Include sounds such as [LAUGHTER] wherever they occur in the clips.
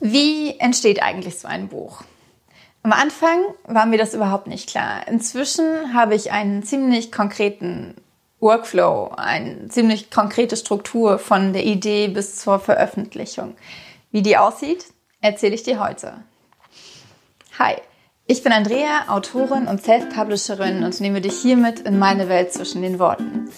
Wie entsteht eigentlich so ein Buch? Am Anfang war mir das überhaupt nicht klar. Inzwischen habe ich einen ziemlich konkreten Workflow, eine ziemlich konkrete Struktur von der Idee bis zur Veröffentlichung. Wie die aussieht, erzähle ich dir heute. Hi, ich bin Andrea, Autorin und Self-Publisherin und nehme dich hiermit in meine Welt zwischen den Worten.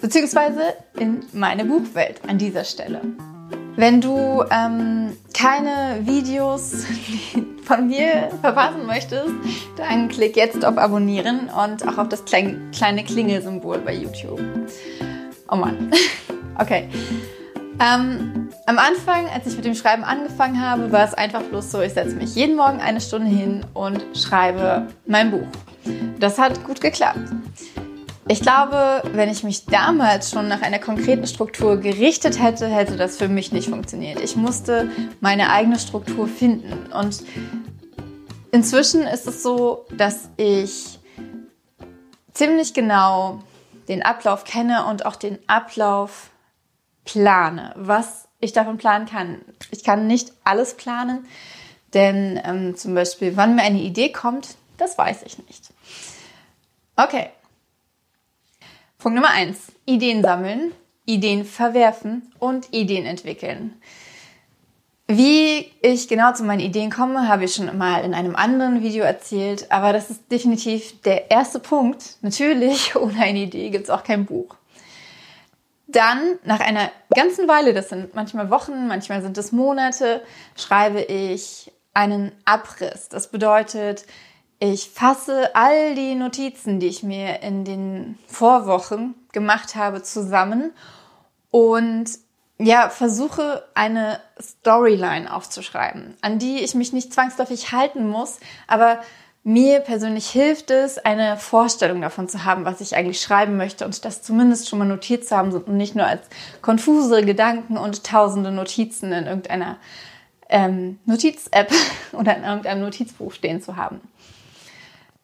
Beziehungsweise in meine Buchwelt an dieser Stelle. Wenn du ähm, keine Videos [LAUGHS] von mir verpassen möchtest, dann klick jetzt auf Abonnieren und auch auf das kleine, kleine Klingelsymbol bei YouTube. Oh Mann. [LAUGHS] Okay. Ähm, am Anfang, als ich mit dem Schreiben angefangen habe, war es einfach bloß so, ich setze mich jeden Morgen eine Stunde hin und schreibe mein Buch. Das hat gut geklappt. Ich glaube, wenn ich mich damals schon nach einer konkreten Struktur gerichtet hätte, hätte das für mich nicht funktioniert. Ich musste meine eigene Struktur finden. Und inzwischen ist es so, dass ich ziemlich genau den Ablauf kenne und auch den Ablauf plane, was ich davon planen kann. Ich kann nicht alles planen, denn ähm, zum Beispiel, wann mir eine Idee kommt, das weiß ich nicht. Okay, Punkt Nummer eins: Ideen sammeln, Ideen verwerfen und Ideen entwickeln. Wie ich genau zu meinen Ideen komme, habe ich schon mal in einem anderen Video erzählt, aber das ist definitiv der erste Punkt. Natürlich, [LAUGHS] ohne eine Idee gibt es auch kein Buch. Dann, nach einer ganzen Weile, das sind manchmal Wochen, manchmal sind es Monate, schreibe ich einen Abriss. Das bedeutet, ich fasse all die Notizen, die ich mir in den Vorwochen gemacht habe, zusammen und ja, versuche eine Storyline aufzuschreiben, an die ich mich nicht zwangsläufig halten muss, aber mir persönlich hilft es, eine Vorstellung davon zu haben, was ich eigentlich schreiben möchte und das zumindest schon mal notiert zu haben und nicht nur als konfuse Gedanken und tausende Notizen in irgendeiner ähm, Notiz-App [LAUGHS] oder in irgendeinem Notizbuch stehen zu haben.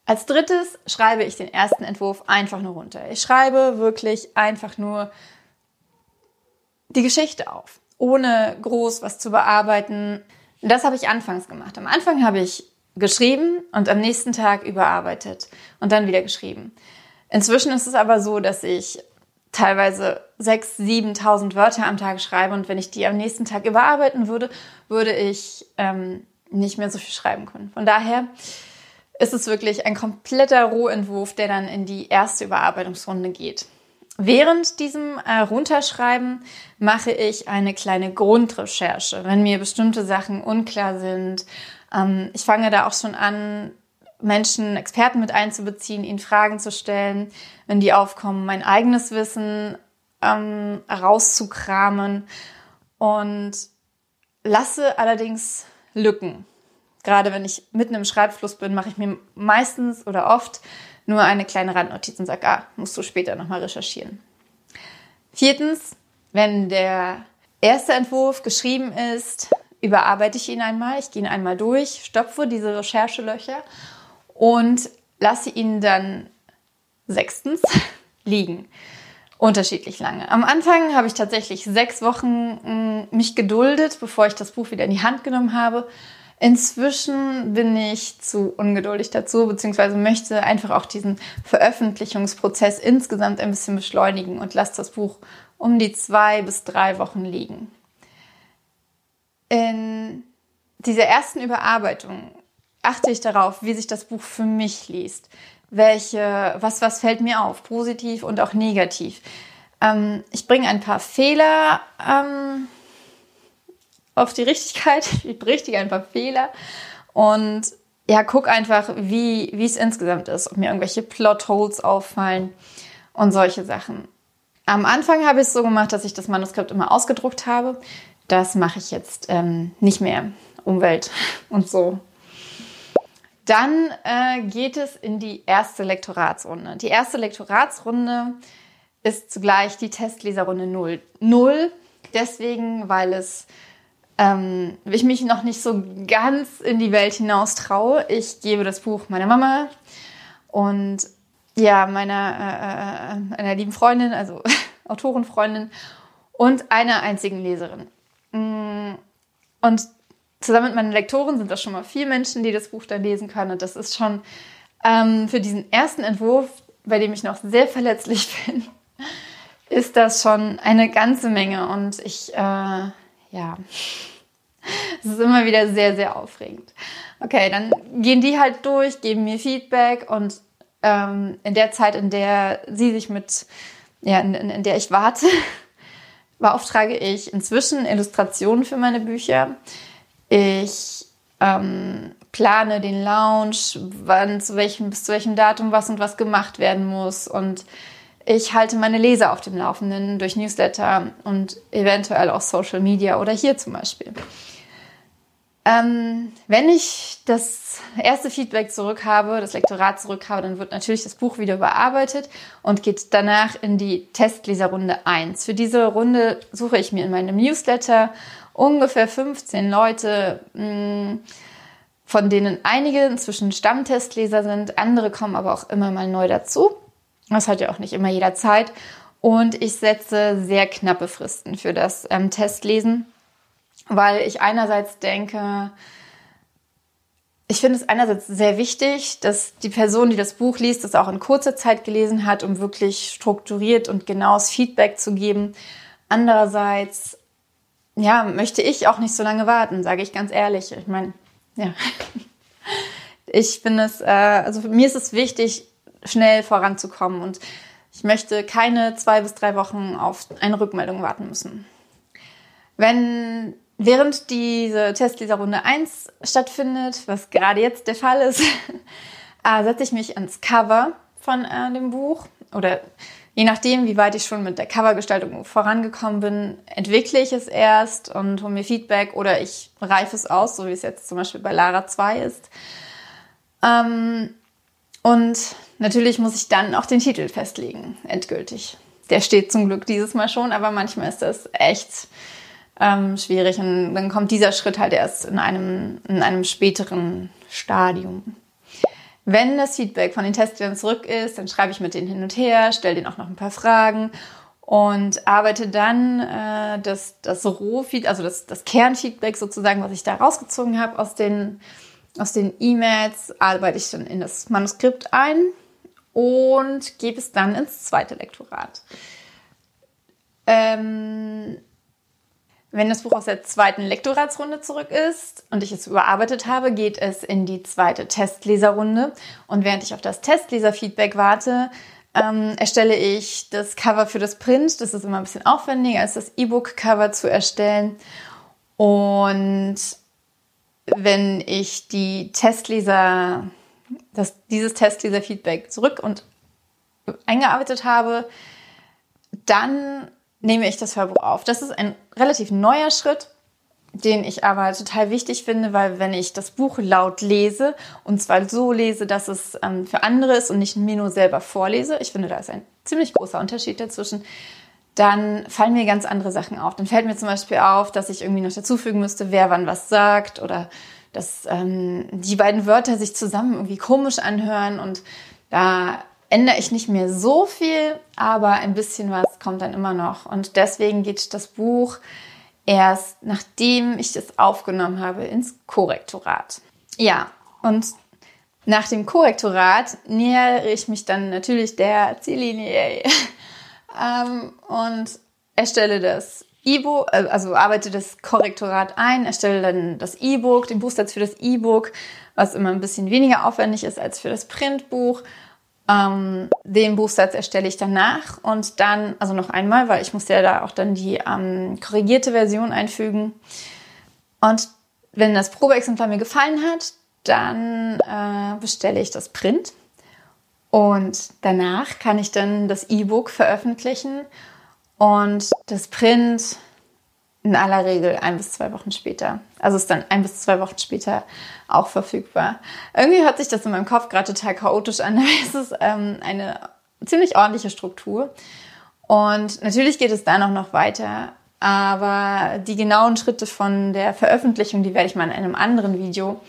Als drittes schreibe ich den ersten Entwurf einfach nur runter. Ich schreibe wirklich einfach nur die Geschichte auf, ohne groß was zu bearbeiten. Das habe ich anfangs gemacht. Am Anfang habe ich geschrieben und am nächsten Tag überarbeitet und dann wieder geschrieben. Inzwischen ist es aber so, dass ich teilweise 6.000, 7.000 Wörter am Tag schreibe und wenn ich die am nächsten Tag überarbeiten würde, würde ich ähm, nicht mehr so viel schreiben können. Von daher ist es wirklich ein kompletter Rohentwurf, der dann in die erste Überarbeitungsrunde geht. Während diesem äh, Runterschreiben mache ich eine kleine Grundrecherche, wenn mir bestimmte Sachen unklar sind. Ähm, ich fange da auch schon an, Menschen, Experten mit einzubeziehen, ihnen Fragen zu stellen, wenn die aufkommen, mein eigenes Wissen ähm, rauszukramen und lasse allerdings Lücken gerade wenn ich mitten im Schreibfluss bin, mache ich mir meistens oder oft nur eine kleine Randnotiz und sage, ah, musst du später nochmal recherchieren. Viertens, wenn der erste Entwurf geschrieben ist, überarbeite ich ihn einmal. Ich gehe ihn einmal durch, stopfe diese Recherchelöcher und lasse ihn dann sechstens [LAUGHS] liegen. Unterschiedlich lange. Am Anfang habe ich tatsächlich sechs Wochen mm, mich geduldet, bevor ich das Buch wieder in die Hand genommen habe. Inzwischen bin ich zu ungeduldig dazu, beziehungsweise möchte einfach auch diesen Veröffentlichungsprozess insgesamt ein bisschen beschleunigen und lasse das Buch um die zwei bis drei Wochen liegen. In dieser ersten Überarbeitung achte ich darauf, wie sich das Buch für mich liest. Welche, was, was fällt mir auf, positiv und auch negativ. Ähm, ich bringe ein paar Fehler ähm, auf die Richtigkeit, [LAUGHS] ich berichtige ein paar Fehler und ja, guck einfach, wie, es insgesamt ist, ob mir irgendwelche Plotholes auffallen und solche Sachen. Am Anfang habe ich es so gemacht, dass ich das Manuskript immer ausgedruckt habe. Das mache ich jetzt ähm, nicht mehr. Umwelt [LAUGHS] und so. Dann äh, geht es in die erste Lektoratsrunde. Die erste Lektoratsrunde ist zugleich die Testleserrunde 0. 0 deswegen, weil es ähm, ich mich noch nicht so ganz in die Welt hinaus traue. Ich gebe das Buch meiner Mama und ja, meiner, äh, äh einer lieben Freundin, also [LAUGHS] Autorenfreundin und einer einzigen Leserin. Mm, Und zusammen mit meinen Lektoren sind das schon mal vier Menschen, die das Buch dann lesen können. Und das ist schon ähm, für diesen ersten Entwurf, bei dem ich noch sehr verletzlich [LAUGHS] bin, ist das schon eine ganze Menge. Und ich, äh, ja, es ist immer wieder sehr, sehr aufregend. Okay, dann gehen die halt durch, geben mir Feedback und ähm, in der Zeit, in der sie sich mit, ja, in, in, der ich warte, [LAUGHS] beauftrage ich inzwischen Illustrationen für meine Bücher. Ich ähm, plane den Launch, wann zu welchem, bis zu welchem Datum was und was gemacht werden muss. Und ich halte meine Leser auf dem Laufenden durch Newsletter und eventuell auch Social Media oder hier zum Beispiel. Ähm, wenn ich das erste Feedback zurück habe, das Lektorat zurück habe, dann wird natürlich das Buch wieder überarbeitet und geht danach in die Testleserrunde 1. Für diese Runde suche ich mir in meinem Newsletter ungefähr 15 Leute, mm, von denen einige inzwischen Stammtestleser sind, andere kommen aber auch immer mal neu dazu. Das hat ja auch nicht immer jeder Zeit. Und ich setze sehr knappe Fristen für das ähm, Testlesen weil ich einerseits denke, ich finde es einerseits sehr wichtig, dass die Person, die das Buch liest, das auch in kurzer Zeit gelesen hat, um wirklich strukturiert und genaues Feedback zu geben. Andererseits, ja, möchte ich auch nicht so lange warten, sage ich ganz ehrlich. Ich meine, ja, [LAUGHS] ich finde es, äh, also für mir ist es wichtig, schnell voranzukommen und ich möchte keine zwei bis drei Wochen auf eine Rückmeldung warten müssen. Wenn Während diese Testleserrunde 1 stattfindet, was gerade jetzt der Fall ist, [LAUGHS] äh, setze ich mich ans Cover von äh, dem Buch oder je nachdem, wie weit ich schon mit der Covergestaltung vorangekommen bin, entwickle ich es erst und hole mir Feedback oder ich reife es aus, so wie es jetzt zum Beispiel bei Lara 2 ist. Ähm, und natürlich muss ich dann auch den Titel festlegen, endgültig. Der steht zum Glück dieses Mal schon, aber manchmal ist das echt ähm, schwierig. Und dann kommt dieser Schritt halt erst in einem, in einem späteren Stadium. Wenn das Feedback von den Testern zurück ist, dann schreibe ich mit denen hin und her, stelle denen auch noch ein paar Fragen und arbeite dann äh, das, das Rohfeed, also das, das Kernfeedback sozusagen, was ich da rausgezogen habe aus den, aus den E-Mails, arbeite ich dann in das Manuskript ein und gebe es dann ins zweite Lektorat. Ähm, wenn das Buch aus der zweiten Lektoratsrunde zurück ist und ich es überarbeitet habe, geht es in die zweite Testleserrunde. Und während ich auf das Testleserfeedback warte, ähm, erstelle ich das Cover für das Print. Das ist immer ein bisschen aufwendiger als das E-Book-Cover zu erstellen. Und wenn ich die Testleser, das, dieses Testleser-Feedback zurück und eingearbeitet habe, dann nehme ich das Hörbuch auf. Das ist ein relativ neuer Schritt, den ich aber total wichtig finde, weil wenn ich das Buch laut lese und zwar so lese, dass es ähm, für andere ist und nicht mir nur selber vorlese, ich finde, da ist ein ziemlich großer Unterschied dazwischen, dann fallen mir ganz andere Sachen auf. Dann fällt mir zum Beispiel auf, dass ich irgendwie noch dazufügen müsste, wer wann was sagt oder dass ähm, die beiden Wörter sich zusammen irgendwie komisch anhören und da ändere ich nicht mehr so viel, aber ein bisschen was kommt dann immer noch. Und deswegen geht das Buch erst nachdem ich es aufgenommen habe ins Korrektorat. Ja, und nach dem Korrektorat nähere ich mich dann natürlich der Ziellinie [LAUGHS] ähm, und erstelle das E-Book, äh, also arbeite das Korrektorat ein, erstelle dann das E-Book, den Buchsatz für das E-Book, was immer ein bisschen weniger aufwendig ist als für das Printbuch ähm, den Buchsatz erstelle ich danach und dann, also noch einmal, weil ich muss ja da auch dann die ähm, korrigierte Version einfügen. Und wenn das Probeexemplar mir gefallen hat, dann äh, bestelle ich das Print. Und danach kann ich dann das E-Book veröffentlichen und das Print in aller Regel ein bis zwei Wochen später. Also ist dann ein bis zwei Wochen später auch verfügbar. Irgendwie hört sich das in meinem Kopf gerade total chaotisch an, [LAUGHS] aber es ist ähm, eine ziemlich ordentliche Struktur. Und natürlich geht es da noch, noch weiter, aber die genauen Schritte von der Veröffentlichung, die werde ich mal in einem anderen Video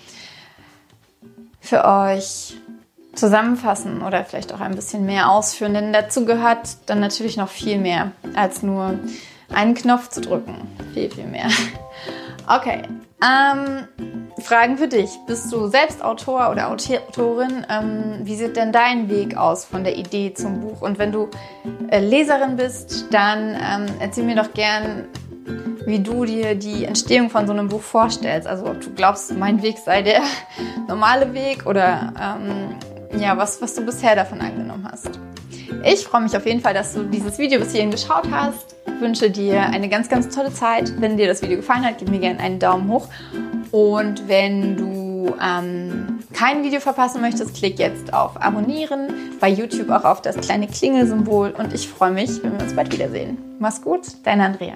für euch zusammenfassen oder vielleicht auch ein bisschen mehr ausführen, denn dazu gehört dann natürlich noch viel mehr als nur einen Knopf zu drücken. Viel, viel mehr. Okay. Ähm, Fragen für dich. Bist du selbst Autor oder Autorin? Ähm, wie sieht denn dein Weg aus von der Idee zum Buch? Und wenn du äh, Leserin bist, dann ähm, erzähl mir doch gern, wie du dir die Entstehung von so einem Buch vorstellst. Also ob du glaubst, mein Weg sei der normale Weg oder ähm, ja, was, was du bisher davon angenommen hast. Ich freue mich auf jeden Fall, dass du dieses Video bis hierhin geschaut hast. Ich wünsche dir eine ganz, ganz tolle Zeit. Wenn dir das Video gefallen hat, gib mir gerne einen Daumen hoch. Und wenn du ähm, kein Video verpassen möchtest, klick jetzt auf Abonnieren, bei YouTube auch auf das kleine Klingelsymbol und ich freue mich, wenn wir uns bald wiedersehen. Mach's gut, deine Andrea.